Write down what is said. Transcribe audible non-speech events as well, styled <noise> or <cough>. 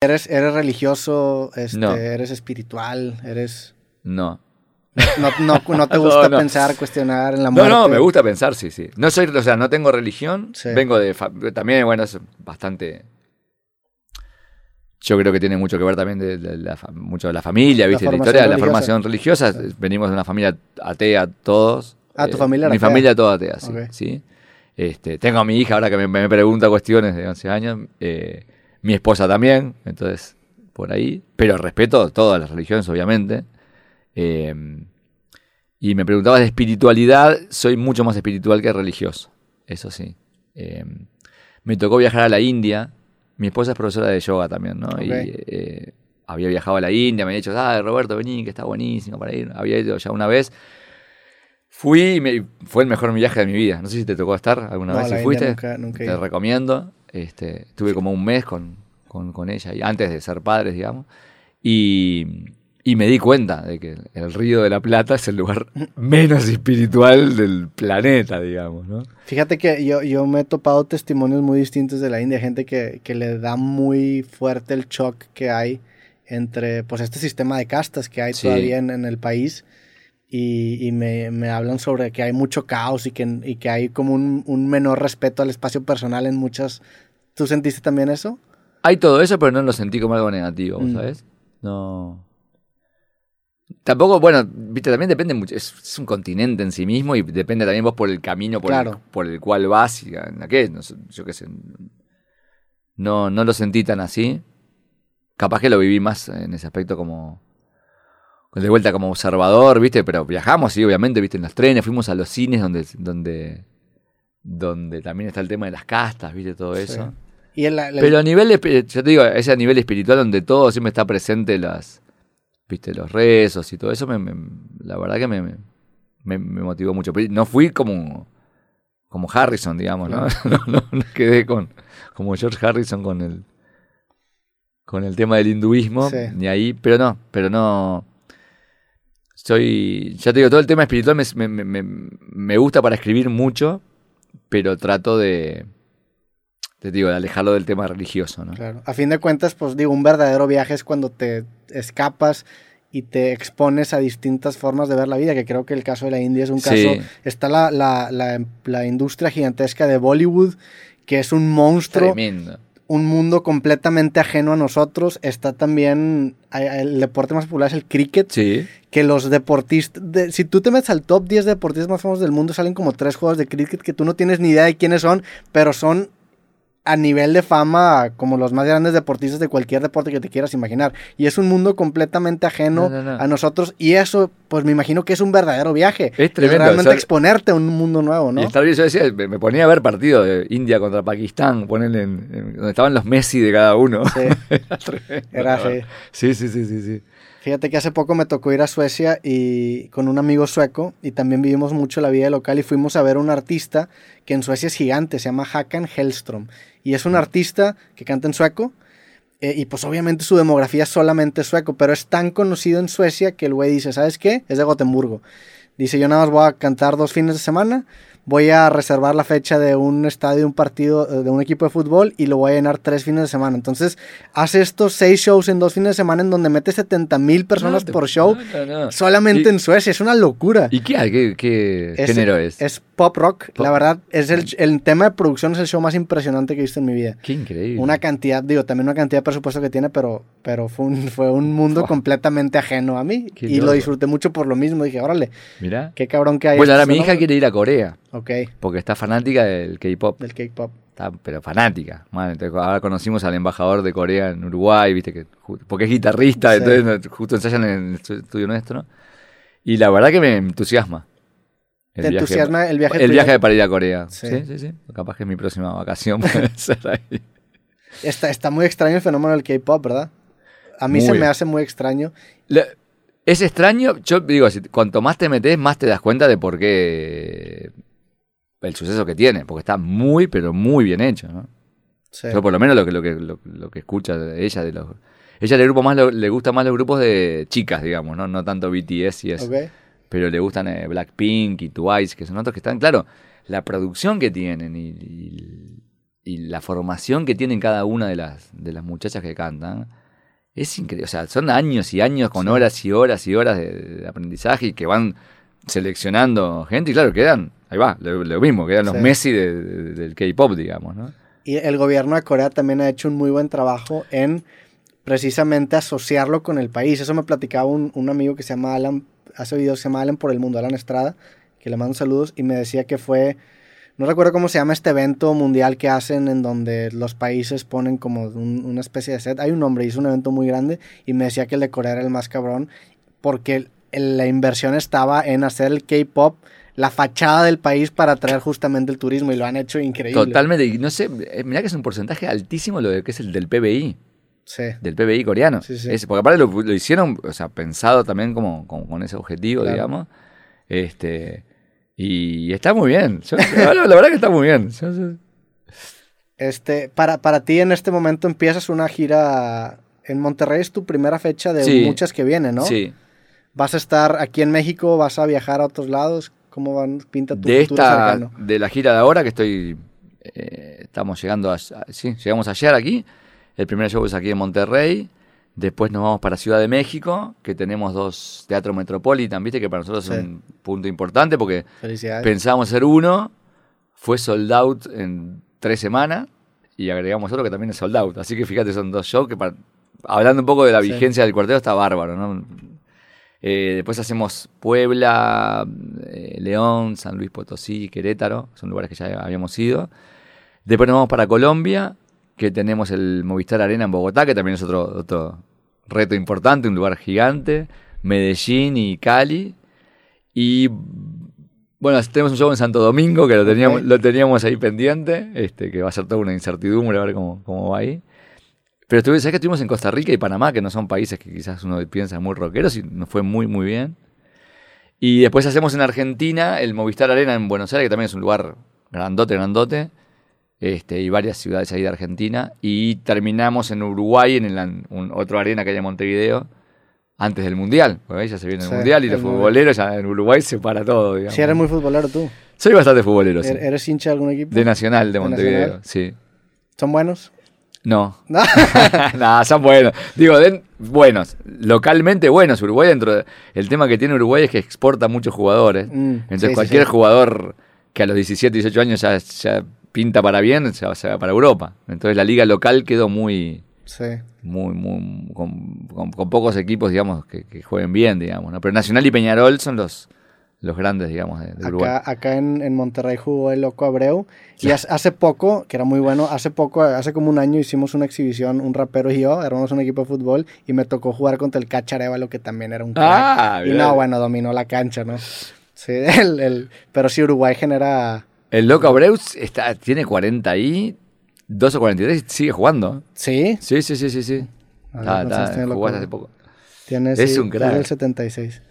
¿Eres, eres religioso? Este, No. ¿Eres espiritual? ¿Eres...? No. No, no, no te <laughs> No, gusta no. pensar, cuestionar en la No, muerte? no, me gusta pensar, sí, sí. No soy, o sea, no tengo religión. Sí. Vengo de. También, bueno, es bastante. Yo creo que tiene mucho que ver también de, de la, mucho de la familia, ¿viste? La, formación historia de la formación religiosa. Venimos de una familia atea todos. Eh, Ah, ¿tu familia era Mi atea? familia toda atea, sí. Este, tengo a mi hija ahora que me, me pregunta cuestiones de 11 años. eh, mi esposa también, entonces, por ahí. Pero respeto todas las religiones, obviamente. Eh, y me preguntabas de espiritualidad, soy mucho más espiritual que religioso, eso sí. Eh, me tocó viajar a la India, mi esposa es profesora de yoga también, ¿no? Y eh, había viajado a la India, me había dicho, ah, Roberto, vení, que está buenísimo para ir. Había ido ya una vez. Fui y me- fue el mejor viaje de mi vida. No sé si te tocó estar alguna No, vez si fuiste. nunca- nunca te ido. recomiendo. Este, estuve como un mes con, con, con ella, y antes de ser padres, digamos. Y, y me di cuenta de que el Río de la Plata es el lugar <laughs> menos espiritual del planeta, digamos, ¿no? Fíjate que yo, yo me he topado testimonios muy distintos de la India, gente que, que le da muy fuerte el shock que hay entre pues este sistema de castas que hay Sí. todavía en, en el país y, y me, me hablan sobre que hay mucho caos y que, y que hay como un, un menor respeto al espacio personal en muchas... ¿Tú sentiste también eso? Hay todo eso, pero no lo sentí como algo negativo, Mm. ¿sabes? No. Tampoco, bueno, viste, también depende mucho. Es, es un continente en sí mismo y depende también vos por el camino por, Claro. el, por el cual vas y en la que, no sé, yo qué sé. No, no lo sentí tan así. Capaz que lo viví más en ese aspecto como. De vuelta como observador, ¿viste? Pero viajamos, sí, obviamente, ¿viste? En los trenes, fuimos a los cines donde. donde donde también está el tema de las castas, ¿viste? Todo Sí. Pero a nivel, espi- yo te digo, ese a nivel espiritual donde todo siempre está presente las, viste, los rezos y todo eso, me, me- la verdad que me, me, motivó mucho. Pero no fui como, como Harrison, digamos, ¿no? <laughs> No, no, no quedé con, como George Harrison con el, con el tema del hinduismo, Sí. ni ahí, pero no, pero no. Soy, ya te digo, todo el tema espiritual me, me, me- me gusta para escribir mucho, pero trato de, te digo, de alejarlo del tema religioso, ¿no? Claro. A fin de cuentas, pues digo, un verdadero viaje es cuando te escapas y te expones a distintas formas de ver la vida, que creo que el caso de la India es un caso... Sí. Está la, la, la, la industria gigantesca de Bollywood, que es un monstruo, Tremendo. un mundo completamente ajeno a nosotros. Está también... El deporte más popular es el cricket, Sí. que los deportistas... de- si tú te metes al top 10 deportistas más famosos del mundo, salen como tres juegos de cricket que tú no tienes ni idea de quiénes son, pero son a nivel de fama como los más grandes deportistas de cualquier deporte que te quieras imaginar. Y es un mundo completamente ajeno No, no, no. a nosotros y eso, pues me imagino que es un verdadero viaje. Es tremendo, realmente o sea, exponerte a un mundo nuevo, ¿no? Y estar bien, yo decía, me, ponía a ver partidos de India contra Pakistán, ponerle en, en- donde estaban los Messi de cada uno. Sí. <laughs> Era. Era. Sí, sí, sí, sí, sí. Fíjate que hace poco me tocó ir a Suecia y con un amigo sueco y también vivimos mucho la vida local y fuimos a ver un artista que en Suecia es gigante, se llama Hakan Hellström y es un artista que canta en sueco eh, y pues obviamente su demografía es solamente sueco, pero es tan conocido en Suecia que el güey dice, ¿sabes qué? Es de Gotemburgo. Dice, yo nada más voy a cantar dos fines de semana, voy a reservar la fecha de un estadio, un partido, eh, de un equipo de fútbol y lo voy a llenar tres fines de semana. Entonces, hace estos seis shows en dos fines de semana en donde mete 70 mil personas No, te- por show no, no, no. solamente Y- en Suecia. Es una locura. ¿Y qué? ¿Qué, qué Es- género es? Es pop rock. Pop- La verdad, es el, el tema de producción es el show más impresionante que he visto en mi vida. Qué increíble. Una cantidad, digo, también una cantidad de presupuesto que tiene, pero, pero fue, un, fue un mundo completamente ajeno a mí. Qué y lo disfruté mucho por lo mismo. Dije, órale, Mirá. qué cabrón que hay. Bueno, ahora estos mi hija quiere ir a Corea, Ok, porque está fanática del K-pop. del K-pop. Está, pero fanática. Bueno, entonces ahora conocimos al embajador de Corea en Uruguay, viste que porque es guitarrista, Sí. entonces justo ensayan en el estu- estudio nuestro. Y la verdad que me entusiasma. el ¿Te viaje- entusiasma el viaje El viaje para ir a Corea. Sí. Sí, sí, sí. Capaz que es mi próxima vacación <laughs> puede ser ahí. Está, está muy extraño el fenómeno del K-pop, ¿verdad? A mí Muy se me hace muy extraño. La- es extraño, yo digo, si- cuanto más te metes, más te das cuenta de por qué el suceso que tiene, porque está muy, pero muy bien hecho, ¿no? Sí. Yo por lo menos lo que, lo que, lo, lo que escucha de ella, de los... Ella le, grupo más, le gusta más los grupos de chicas, digamos, ¿no? No tanto BTS y eso. Pero le gustan eh, Blackpink y Twice, que son otros que están, claro, la producción que tienen y, y- y la formación que tienen cada una de las, de las muchachas que cantan es increíble. O sea, son años y años con horas y horas y horas de, de aprendizaje y que van seleccionando gente y claro, quedan, ahí va, lo, lo mismo, quedan los Sí. Messi de- de- del K-pop, digamos, ¿no? Y el gobierno de Corea también ha hecho un muy buen trabajo en precisamente asociarlo con el país. Eso me platicaba un, un amigo que se llama Alan, hace videos que se llama Alan por el mundo, Alan Estrada, que le mando saludos, y me decía que fue, no recuerdo cómo se llama este evento mundial que hacen en donde los países ponen como un- una especie de set. Hay un nombre y es un evento muy grande, y me decía que el de Corea era el más cabrón, porque la inversión estaba en hacer el K-pop la fachada del país para atraer justamente el turismo y lo han hecho increíble. Totalmente, y no sé, eh, mirá que es un porcentaje altísimo lo de que es el del PBI. Sí. del PBI coreano. Sí, sí. Es- porque aparte lo, lo hicieron, o sea, pensado también como, como con ese objetivo, Claro. digamos. Este, y está muy bien. Yo- la, la verdad que está muy bien. Yo- yo- Este, para, para ti en este momento empiezas una gira en Monterrey, es tu primera fecha de Sí. muchas que vienen, ¿no? Sí. ¿Vas a estar aquí en México? ¿Vas a viajar a otros lados? ¿Cómo van, pinta tu De futuro esta, cercano? de la gira de ahora que estoy, eh, estamos llegando, a, a- sí, llegamos ayer aquí. El primer show es aquí en Monterrey. Después nos vamos para Ciudad de México, que tenemos dos teatros Metropolitan, viste que para nosotros Sí. es un punto importante porque. Pensábamos hacer uno, fue sold out en tres semanas y agregamos otro que también es sold out. Así que fíjate, son dos shows que, para- hablando un poco de la Sí. vigencia del cuarteto, está bárbaro. ¿no? Eh, después hacemos Puebla, eh, León, San Luis Potosí, Querétaro, son lugares que ya habíamos ido. Después nos vamos para Colombia, que tenemos el Movistar Arena en Bogotá, que también es otro, otro reto importante, un lugar gigante. Medellín y Cali. Y bueno, tenemos un show en Santo Domingo que lo teníamos, Ok. lo teníamos ahí pendiente, este, que va a ser toda una incertidumbre a ver cómo, cómo va ahí. Pero estuve, ¿sabes que estuvimos en Costa Rica y Panamá, que no son países que quizás uno piensa muy rockeros y nos fue muy, muy bien? Y después hacemos en Argentina el Movistar Arena en Buenos Aires, que también es un lugar grandote, grandote. Este, y varias ciudades ahí de Argentina. Y terminamos en Uruguay, en el, un- otro arena que hay en Montevideo, antes del Mundial. Porque ahí ya se viene el Sí, Mundial y los futboleros ya en Uruguay se para todo, digamos. Si eres muy futbolero tú. Soy bastante futbolero, sí. ¿Er- ¿Eres hincha de algún equipo? De Nacional, de ¿De Montevideo, Nacional? sí. ¿Son buenos? No. <laughs> No. <laughs> no, son buenos. Digo, den- buenos. Localmente buenos. Uruguay dentro de- El tema que tiene Uruguay es que exporta muchos jugadores. Mm, Entonces sí, cualquier sí. jugador que a los 17, 18 años ya, ya pinta para bien, se va, se va para Europa. Entonces la liga local quedó muy... Sí. Muy, muy, con, con- con pocos equipos, digamos, que, que jueguen bien, digamos, ¿no? Pero Nacional y Peñarol son los, los grandes, digamos, de, de Uruguay. Acá, acá en, en Monterrey jugó el Loco Abreu. Y hace, hace poco, que era muy bueno, hace poco, hace como un año hicimos una exhibición, un rapero y yo, éramos un equipo de fútbol y me tocó jugar contra el Cacharevalo, que también era un crack. Ah, y no, bueno, dominó la cancha, ¿no? Sí, <laughs> el, el- pero sí, Uruguay genera... El Loco Abreu está, tiene 40 y 2 o 43 y sigue jugando. Sí, Sí, sí, sí, sí, sí. A ver, Está- ¿cuántos está- años tiene Loco jugó hace poco. tiene Es sí, un crack. del 76.